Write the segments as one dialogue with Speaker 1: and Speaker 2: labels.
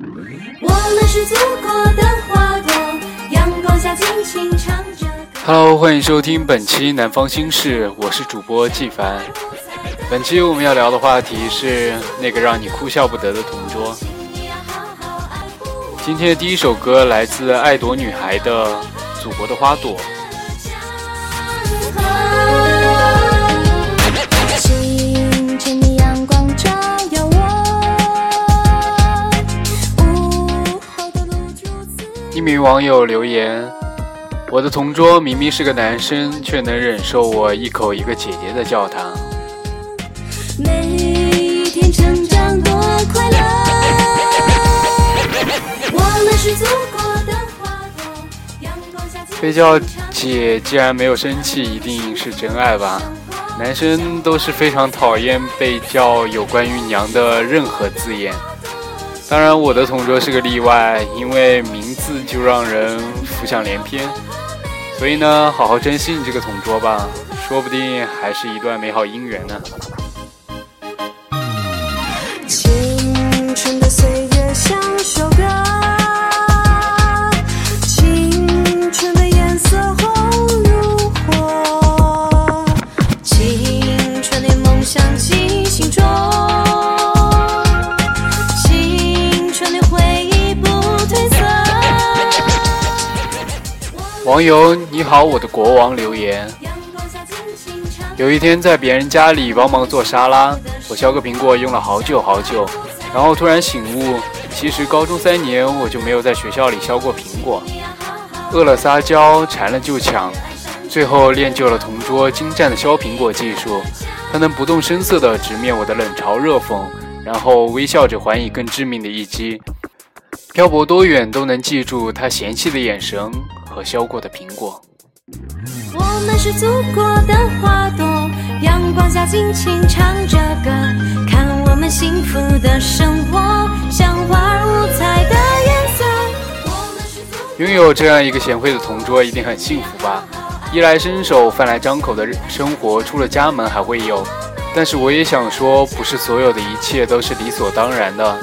Speaker 1: 我们是祖国的花朵，阳光下尽情唱着歌。
Speaker 2: Hello，欢迎收听本期《南方心事》，我是主播季凡。本期我们要聊的话题是那个让你哭笑不得的同桌。今天的第一首歌来自爱朵女孩的《祖国的花朵》。名网友留言：“我的同桌明明是个男生，却能忍受我一口一个姐姐的叫他。
Speaker 1: 每一天成长多快乐。我们是祖国的花朵，阳光下尽
Speaker 2: 被叫姐，既然没有生气，一定是真爱吧？男生都是非常讨厌被叫有关于娘的任何字眼。当然，我的同桌是个例外，因为名字就让人浮想联翩。所以呢，好好珍惜你这个同桌吧，说不定还是一段美好姻缘呢。网友你好，我的国王留言。有一天在别人家里帮忙做沙拉，我削个苹果用了好久好久，然后突然醒悟，其实高中三年我就没有在学校里削过苹果。饿了撒娇，馋了就抢，最后练就了同桌精湛的削苹果技术。他能不动声色地直面我的冷嘲热讽，然后微笑着还以更致命的一击。漂泊多远都能记住他嫌弃的眼神和削过的苹果。
Speaker 1: 我们是祖国的花朵，阳光下尽情唱着歌，看我们幸福的生活，像花儿五彩的颜色。
Speaker 2: 拥有这样一个贤惠的同桌，一定很幸福吧？衣来伸手、饭来张口的生活，出了家门还会有。但是我也想说，不是所有的一切都是理所当然的。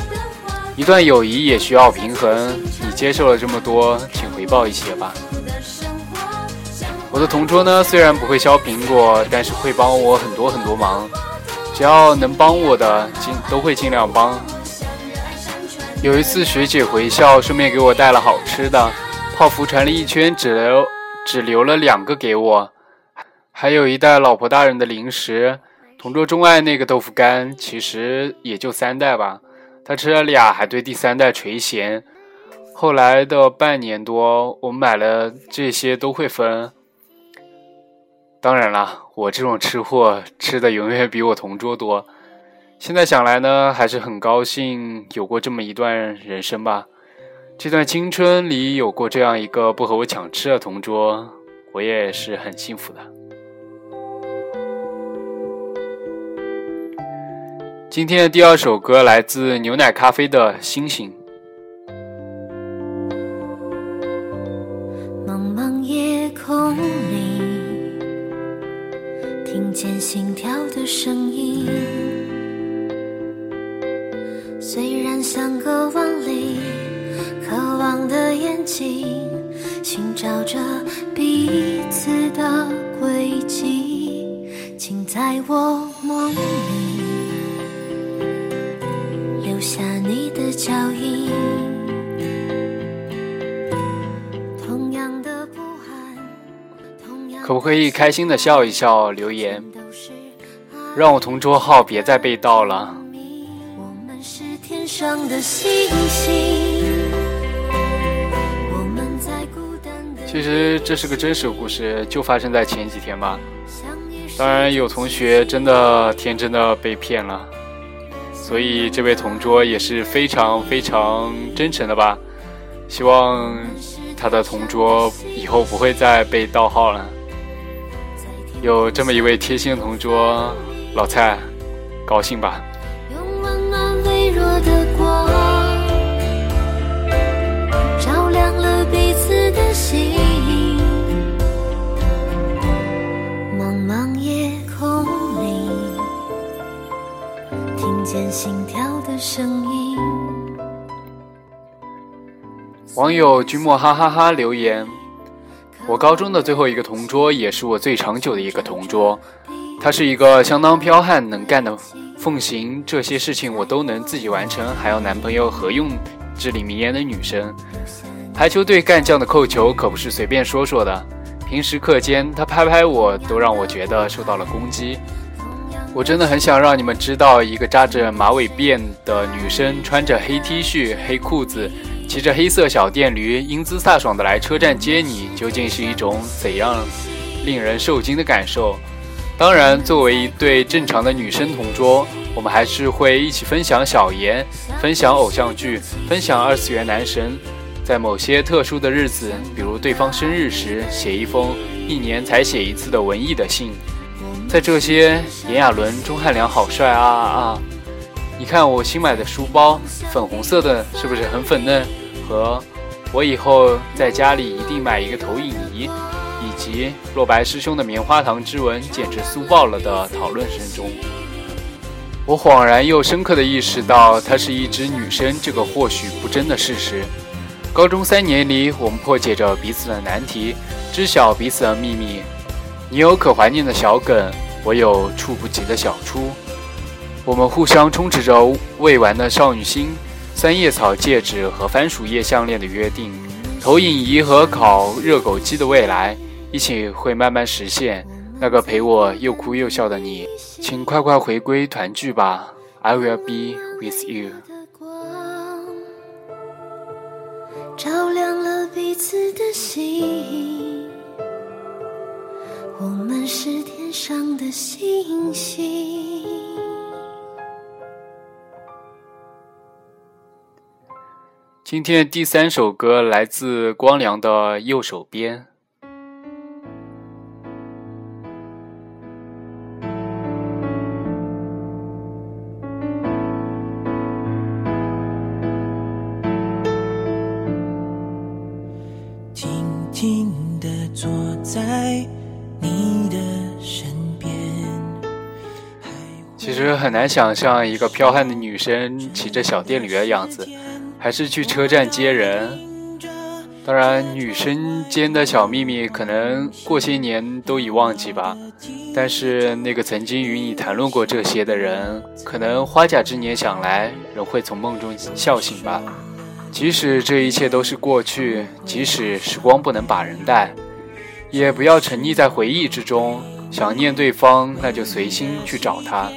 Speaker 2: 一段友谊也需要平衡。你接受了这么多，请回报一些吧。我的同桌呢，虽然不会削苹果，但是会帮我很多很多忙。只要能帮我的，尽都会尽量帮。有一次学姐回校，顺便给我带了好吃的，泡芙传了一圈，只留只留了两个给我，还有一袋老婆大人的零食。同桌钟爱那个豆腐干，其实也就三袋吧，他吃了俩，还对第三袋垂涎。后来的半年多，我买了这些都会分。当然啦，我这种吃货吃的永远比我同桌多。现在想来呢，还是很高兴有过这么一段人生吧。这段青春里有过这样一个不和我抢吃的同桌，我也是很幸福的。今天的第二首歌来自牛奶咖啡的《星星》。
Speaker 1: 空里，听见心跳的声音。虽然相隔万里，渴望的眼睛，寻找着彼此的轨迹，请在我梦里留下你的脚印。
Speaker 2: 可不可以开心的笑一笑？留言让我同桌号别再被盗了。
Speaker 1: 我们是天上的星星，
Speaker 2: 其实这是个真实故事，就发生在前几天吧。当然，有同学真的天真的被骗了，所以这位同桌也是非常非常真诚的吧。希望他的同桌以后不会再被盗号了。有这么一位贴心的同桌，老蔡，高兴吧？
Speaker 1: 用温暖微弱的光，照亮了彼此的心。茫茫夜空里，听见心跳的声音。
Speaker 2: 网友君莫哈哈哈留言：我高中的最后一个同桌，也是我最长久的一个同桌。她是一个相当彪悍能干的，奉行这些事情我都能自己完成，还要男朋友何用？至理名言的女生。排球队干将的扣球可不是随便说说的。平时课间，她拍拍我，都让我觉得受到了攻击。我真的很想让你们知道，一个扎着马尾辫的女生，穿着黑 T 恤、黑裤子，骑着黑色小电驴，英姿飒爽的来车站接你，究竟是一种怎样令人受惊的感受？当然，作为一对正常的女生同桌，我们还是会一起分享小言，分享偶像剧，分享二次元男神。在某些特殊的日子，比如对方生日时，写一封一年才写一次的文艺的信。在这些炎亚纶、钟汉良好帅啊啊！你看我新买的书包，粉红色的，是不是很粉嫩？和我以后在家里一定买一个投影仪，以及若白师兄的棉花糖之吻简直酥爆了的讨论声中，我恍然又深刻的意识到，她是一只女生这个或许不争的事实。高中三年里，我们破解着彼此的难题，知晓彼此的秘密。你有可怀念的小梗，我有触不及的小初。我们互相充斥着未完的少女心，三叶草戒指和番薯叶项链的约定，投影仪和烤热狗机的未来，一起会慢慢实现。那个陪我又哭又笑的你，请快快回归团聚吧。I will be with you。照亮了彼此的心。我们是天上的星星。今天第三首歌来自光良的《右手边》。其实很难想象一个彪悍的女生骑着小电驴的样子，还是去车站接人。当然，女生间的小秘密可能过些年都已忘记吧。但是那个曾经与你谈论过这些的人，可能花甲之年想来，仍会从梦中笑醒吧。即使这一切都是过去，即使时光不能把人带，也不要沉溺在回忆之中。想念对方，那就随心去找他。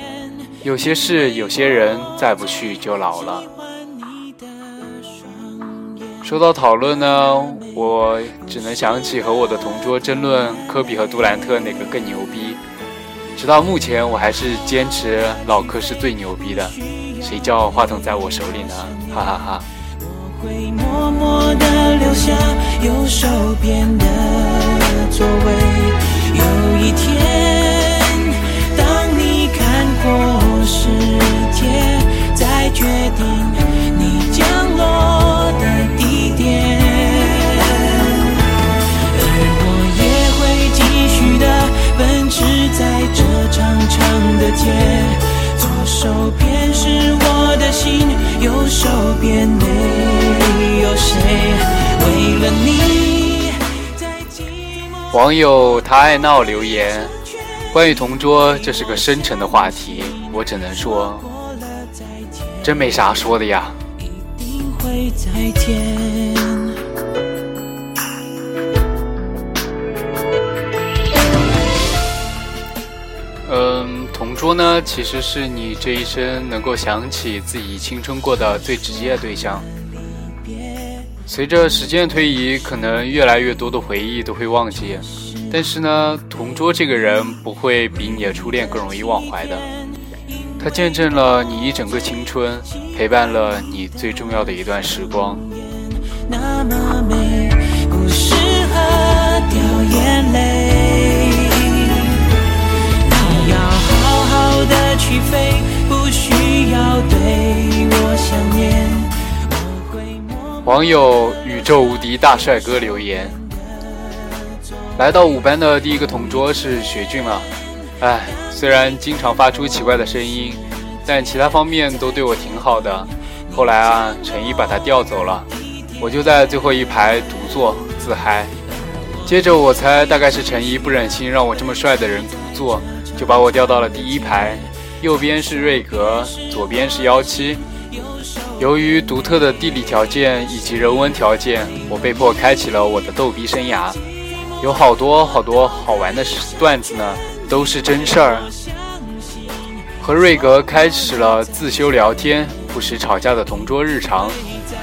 Speaker 2: 有些事，有些人，再不去就老了。说到讨论呢，我只能想起和我的同桌争论科比和杜兰特哪个更牛逼。直到目前，我还是坚持老科是最牛逼的。谁叫话筒在我手里呢？哈哈哈。决定在这长长的街。左手边是我的心，右手边没有谁为了你在寂寞。网友他爱闹留言。关于同桌，这是个深沉的话题，我只能说，真没啥说的呀。嗯，同桌呢，其实是你这一生能够想起自己青春过的最直接的对象。随着时间推移，可能越来越多的回忆都会忘记。但是呢，同桌这个人不会比你的初恋更容易忘怀的。他见证了你一整个青春，陪伴了你最重要的一段时光。那么美，不适合掉眼泪。的去飞，不需要对我想念。网友宇宙无敌大帅哥留言。来到五班的第一个同桌是雪俊了，哎，虽然经常发出奇怪的声音，但其他方面都对我挺好的。后来啊，陈毅把他调走了，我就在最后一排独坐自嗨。接着我猜大概是陈怡不忍心让我这么帅的人独坐，就把我调到了第一排，右边是瑞格，左边是幺七。由于独特的地理条件以及人文条件，我被迫开启了我的逗逼生涯。有好多好多好玩的段子呢，都是真事儿。和瑞格开始了自修聊天，不时吵架的同桌日常。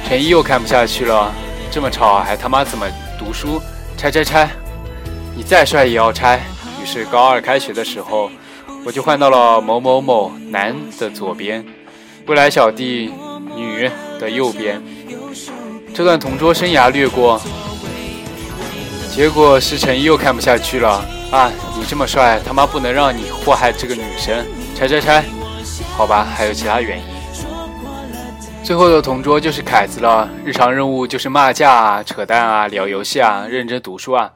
Speaker 2: 陈一又看不下去了，这么吵还他妈怎么读书？拆拆拆！你再帅也要拆。于是高二开学的时候，我就换到了某某某男的左边，未来小弟女的右边。这段同桌生涯略过。结果是陈一又看不下去了啊！你这么帅，他妈不能让你祸害这个女生。拆拆拆！好吧，还有其他原因。最后的同桌就是凯子了，日常任务就是骂架啊、扯淡啊、聊游戏啊、认真读书啊。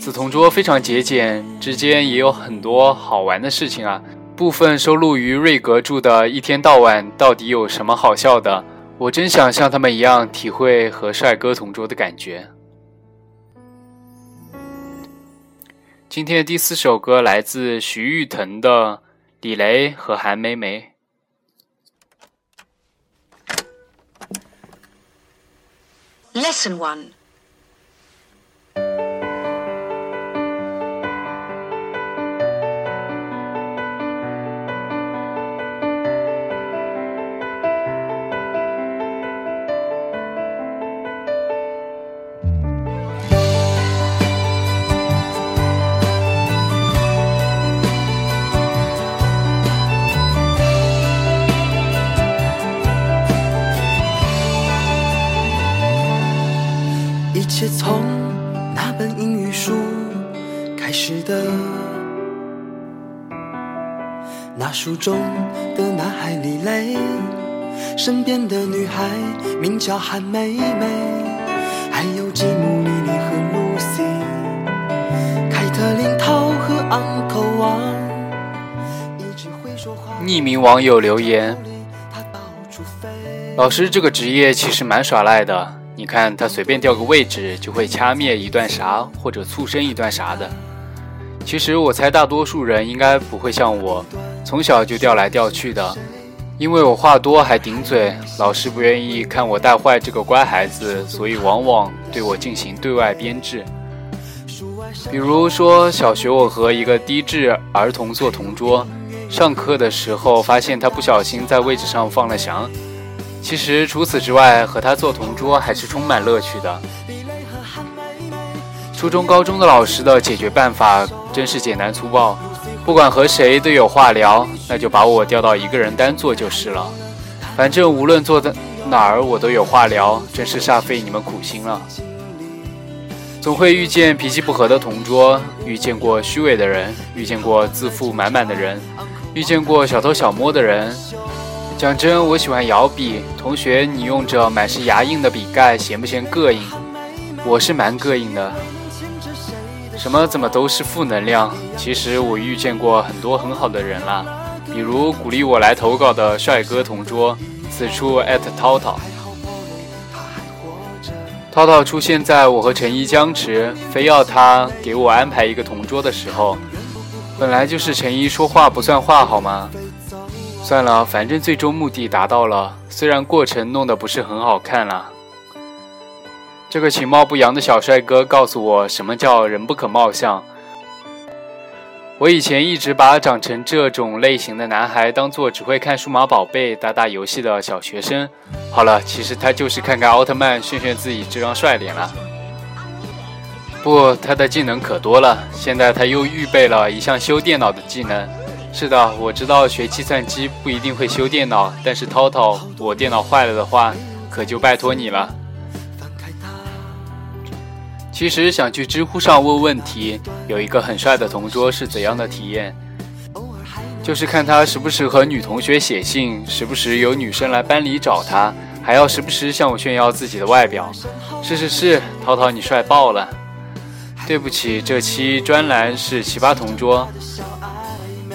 Speaker 2: 此同桌非常节俭，之间也有很多好玩的事情啊。部分收录于瑞格著的《一天到晚到底有什么好笑的》。我真想像他们一样体会和帅哥同桌的感觉。今天第四首歌来自徐誉滕的。李雷和韩梅梅。
Speaker 3: Lesson one.
Speaker 4: 切从那本英语书开始的。那书中的男孩李雷，身边的女孩名叫韩梅梅，还有吉姆、莉莉和露西，凯特琳、涛和 Uncle 王。
Speaker 2: 匿名网友留言：老师这个职业其实蛮耍赖的。你看他随便调个位置，就会掐灭一段啥，或者促生一段啥的。其实我猜大多数人应该不会像我，从小就调来调去的。因为我话多还顶嘴，老师不愿意看我带坏这个乖孩子，所以往往对我进行对外编制。比如说小学我和一个低智儿童做同桌，上课的时候发现他不小心在位置上放了翔。其实除此之外，和他做同桌还是充满乐趣的。初中、高中的老师的解决办法真是简单粗暴，不管和谁都有话聊，那就把我调到一个人单坐就是了。反正无论坐在哪儿，我都有话聊，真是煞费你们苦心了。总会遇见脾气不合的同桌，遇见过虚伪的人，遇见过自负满满的人，遇见过小偷小摸的人。讲真，我喜欢摇笔。同学，你用着满是牙印的笔盖，嫌不嫌膈应？我是蛮膈应的。什么怎么都是负能量？其实我遇见过很多很好的人啦，比如鼓励我来投稿的帅哥同桌，此处艾特涛涛。涛涛出现在我和陈一僵持，非要他给我安排一个同桌的时候，本来就是陈一说话不算话，好吗？算了，反正最终目的达到了，虽然过程弄得不是很好看啦。这个其貌不扬的小帅哥告诉我，什么叫人不可貌相。我以前一直把长成这种类型的男孩当做只会看数码宝贝、打打游戏的小学生。好了，其实他就是看看奥特曼炫炫自己这张帅脸了。不，他的技能可多了，现在他又预备了一项修电脑的技能。是的，我知道学计算机不一定会修电脑，但是涛涛，我电脑坏了的话，可就拜托你了。其实想去知乎上问问题，有一个很帅的同桌是怎样的体验？就是看他时不时和女同学写信，时不时有女生来班里找他，还要时不时向我炫耀自己的外表。是是是，涛涛你帅爆了。对不起，这期专栏是奇葩同桌。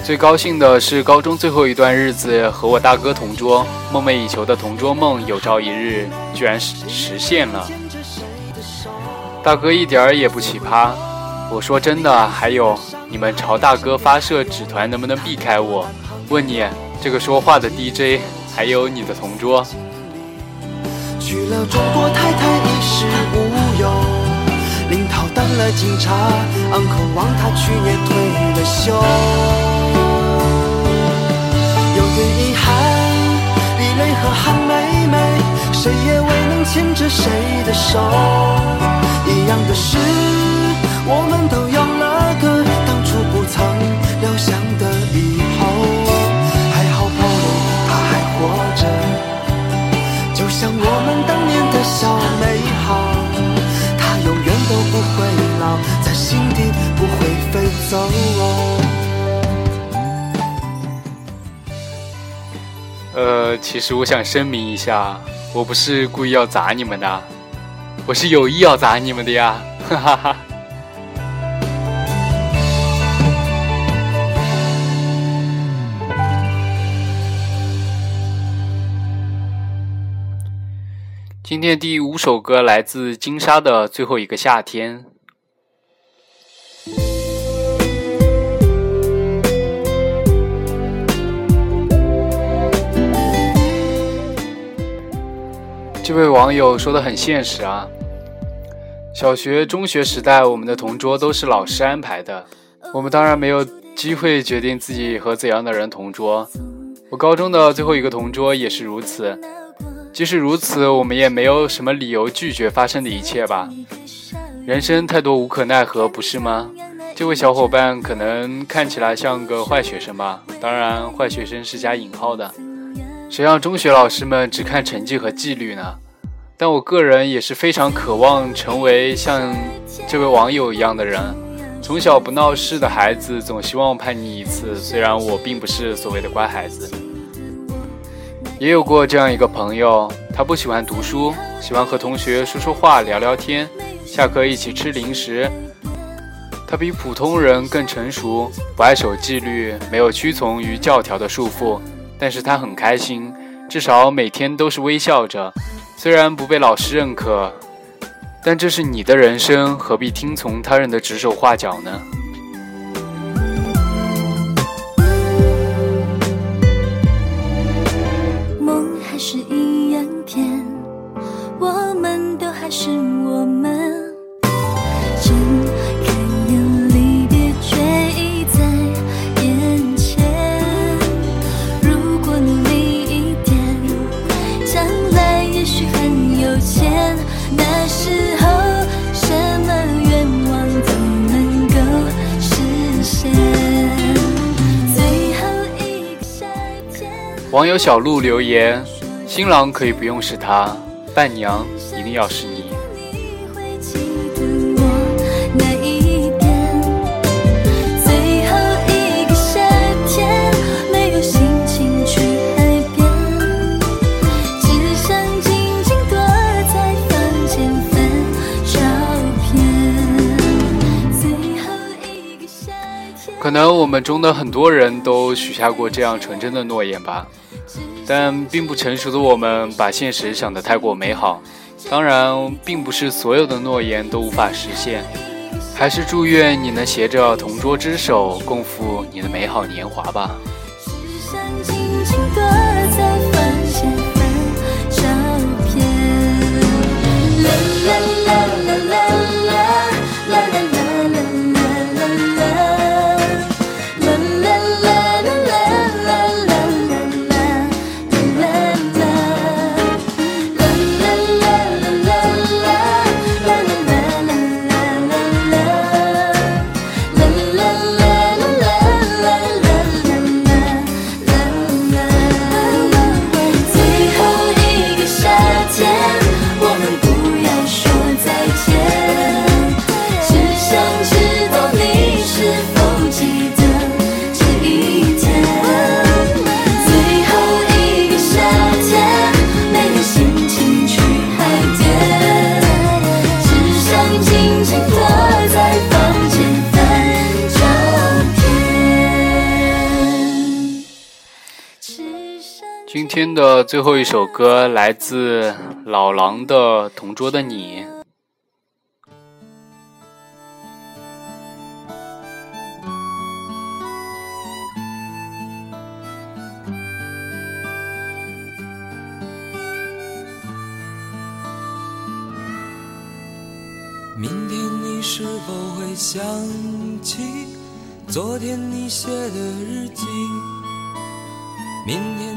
Speaker 2: 最高兴的是高中最后一段日子和我大哥同桌，梦寐以求的同桌梦有朝一日居然实实现了。大哥一点儿也不奇葩。我说真的，还有你们朝大哥发射纸团能不能避开我？问你这个说话的 DJ，还有你的同桌。
Speaker 4: 娶了中国太太衣食无忧，林涛当了警察，uncle 王他去年退了休。最遗憾，李雷和韩梅梅，谁也未能牵着谁的手。一样的事，我们都有
Speaker 2: 其实我想声明一下，我不是故意要砸你们的，我是有意要砸你们的呀，哈哈哈。今天第五首歌来自金沙的最后一个夏天。这位网友说的很现实啊。小学、中学时代，我们的同桌都是老师安排的，我们当然没有机会决定自己和怎样的人同桌。我高中的最后一个同桌也是如此。即使如此，我们也没有什么理由拒绝发生的一切吧。人生太多无可奈何，不是吗？这位小伙伴可能看起来像个坏学生吧，当然，坏学生是加引号的。谁让中学老师们只看成绩和纪律呢？但我个人也是非常渴望成为像这位网友一样的人。从小不闹事的孩子，总希望叛逆一次。虽然我并不是所谓的乖孩子，也有过这样一个朋友，他不喜欢读书，喜欢和同学说说话、聊聊天，下课一起吃零食。他比普通人更成熟，不爱守纪律，没有屈从于教条的束缚。但是他很开心，至少每天都是微笑着。虽然不被老师认可，但这是你的人生，何必听从他人的指手画脚呢？网友小鹿留言：新郎可以不用是他，伴娘一定要是你。可能我们中的很多人都许下过这样纯真的诺言吧，但并不成熟的我们把现实想得太过美好。当然，并不是所有的诺言都无法实现。还是祝愿你能携着同桌之手，共赴你的美好年华吧。
Speaker 1: 啦啦啦啦啦
Speaker 2: 的最后一首歌来自老狼的《同桌的你》。
Speaker 4: 明天你是否会想起昨天你写的日记？明天。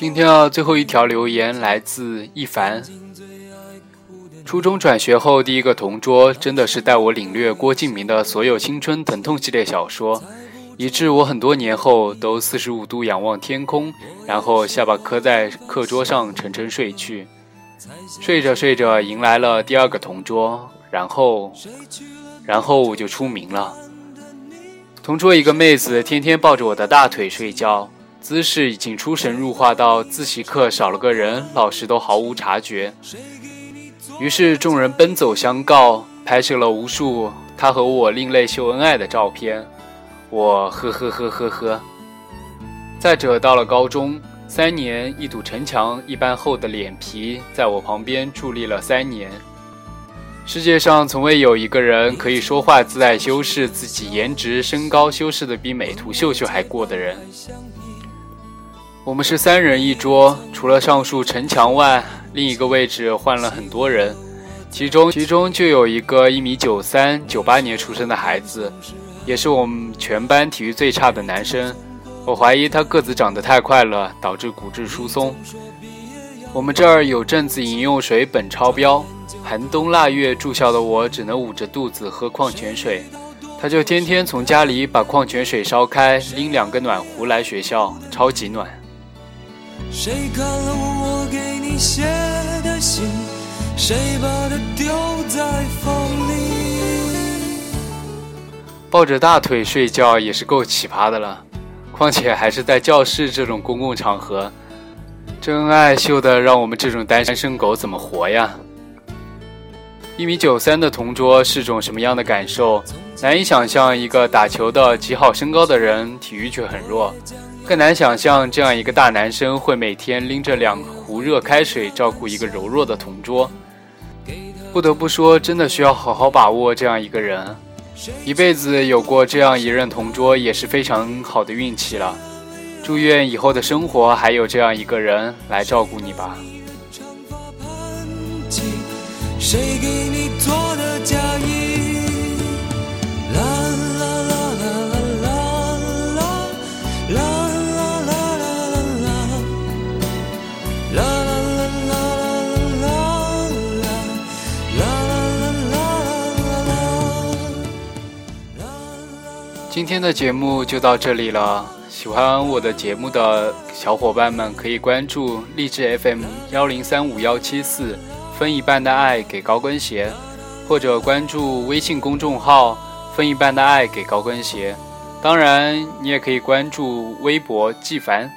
Speaker 2: 今天啊，最后一条留言来自一凡。初中转学后，第一个同桌真的是带我领略郭敬明的所有青春疼痛系列小说，以致我很多年后都四十五度仰望天空，然后下巴磕在课桌上沉沉睡去。睡着睡着，迎来了第二个同桌，然后，然后我就出名了。同桌一个妹子，天天抱着我的大腿睡觉，姿势已经出神入化到自习课少了个人，老师都毫无察觉。于是众人奔走相告，拍摄了无数他和我另类秀恩爱的照片。我呵呵呵呵呵。再者，到了高中，三年一堵城墙一般厚的脸皮，在我旁边伫立了三年。世界上从未有一个人可以说话自带修饰，自己颜值身高修饰的比美图秀秀还过的人。我们是三人一桌，除了上述城墙外。另一个位置换了很多人，其中其中就有一个一米九三、九八年出生的孩子，也是我们全班体育最差的男生。我怀疑他个子长得太快了，导致骨质疏松。我们这儿有阵子饮用水本超标，寒冬腊月住校的我只能捂着肚子喝矿泉水，他就天天从家里把矿泉水烧开，拎两个暖壶来学校，超级暖。谁看了我给你写的信？谁把它丢在风里？抱着大腿睡觉也是够奇葩的了，况且还是在教室这种公共场合，真爱秀的让我们这种单身狗怎么活呀？一米九三的同桌是种什么样的感受？难以想象，一个打球的极好身高的人，体育却很弱。更难想象，这样一个大男生会每天拎着两壶热开水照顾一个柔弱的同桌。不得不说，真的需要好好把握这样一个人，一辈子有过这样一任同桌也是非常好的运气了。祝愿以后的生活还有这样一个人来照顾你吧。谁给你做的嫁衣？今天的节目就到这里了。喜欢我的节目的小伙伴们，可以关注励志 FM 幺零三五幺七四，分一半的爱给高跟鞋，或者关注微信公众号分一半的爱给高跟鞋。当然，你也可以关注微博纪凡，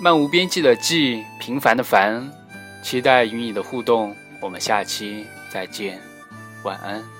Speaker 2: 漫无边际的季，平凡的凡，期待与你的互动。我们下期再见，晚安。